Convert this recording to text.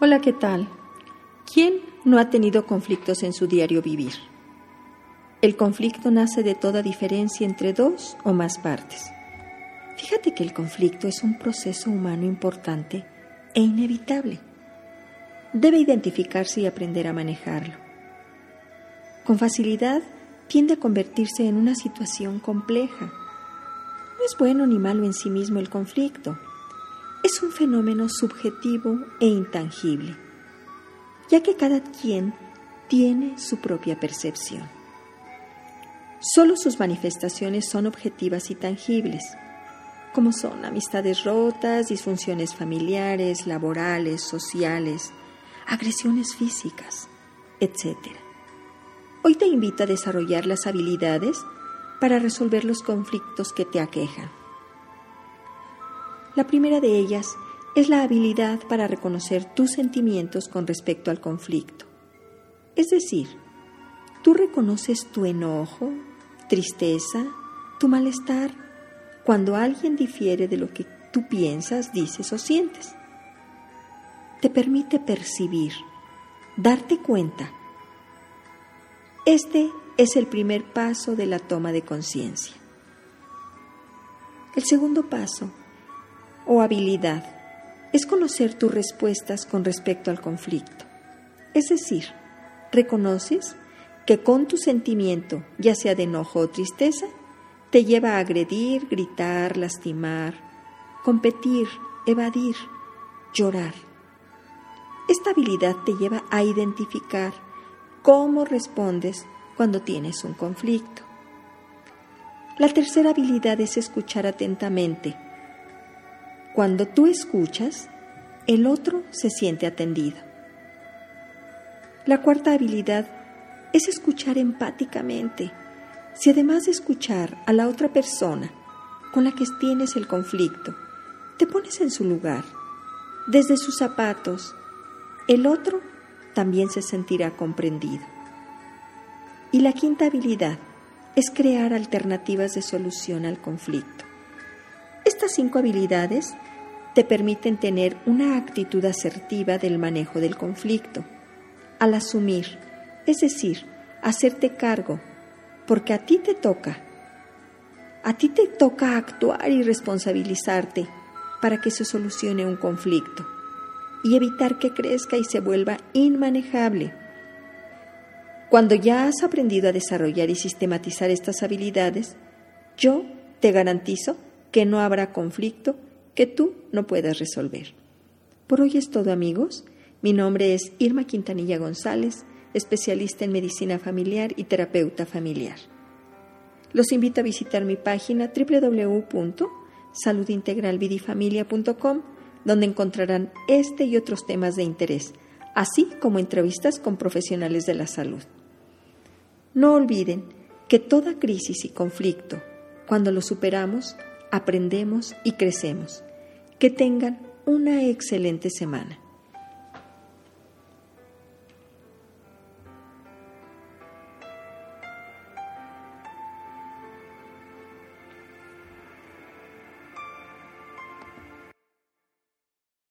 Hola, ¿qué tal? ¿Quién no ha tenido conflictos en su diario vivir? El conflicto nace de toda diferencia entre dos o más partes. Fíjate que el conflicto es un proceso humano importante e inevitable. Debe identificarse y aprender a manejarlo. Con facilidad tiende a convertirse en una situación compleja. No es bueno ni malo en sí mismo el conflicto es un fenómeno subjetivo e intangible, ya que cada quien tiene su propia percepción. Solo sus manifestaciones son objetivas y tangibles, como son amistades rotas, disfunciones familiares, laborales, sociales, agresiones físicas, etc. Hoy te invito a desarrollar las habilidades para resolver los conflictos que te aquejan. La primera de ellas es la habilidad para reconocer tus sentimientos con respecto al conflicto. Es decir, tú reconoces tu enojo, tristeza, tu malestar cuando alguien difiere de lo que tú piensas, dices o sientes. Te permite percibir, darte cuenta. Este es el primer paso de la toma de conciencia. El segundo paso o habilidad es conocer tus respuestas con respecto al conflicto. Es decir, reconoces que con tu sentimiento, ya sea de enojo o tristeza, te lleva a agredir, gritar, lastimar, competir, evadir, llorar. Esta habilidad te lleva a identificar cómo respondes cuando tienes un conflicto. La tercera habilidad es escuchar atentamente cuando tú escuchas, el otro se siente atendido. La cuarta habilidad es escuchar empáticamente. Si además de escuchar a la otra persona con la que tienes el conflicto, te pones en su lugar, desde sus zapatos, el otro también se sentirá comprendido. Y la quinta habilidad es crear alternativas de solución al conflicto. Estas cinco habilidades te permiten tener una actitud asertiva del manejo del conflicto, al asumir, es decir, hacerte cargo, porque a ti te toca, a ti te toca actuar y responsabilizarte para que se solucione un conflicto y evitar que crezca y se vuelva inmanejable. Cuando ya has aprendido a desarrollar y sistematizar estas habilidades, yo te garantizo que no habrá conflicto que tú no puedas resolver. Por hoy es todo amigos. Mi nombre es Irma Quintanilla González, especialista en medicina familiar y terapeuta familiar. Los invito a visitar mi página www.saludintegralvidifamilia.com, donde encontrarán este y otros temas de interés, así como entrevistas con profesionales de la salud. No olviden que toda crisis y conflicto, cuando lo superamos, aprendemos y crecemos. Que tengan una excelente semana.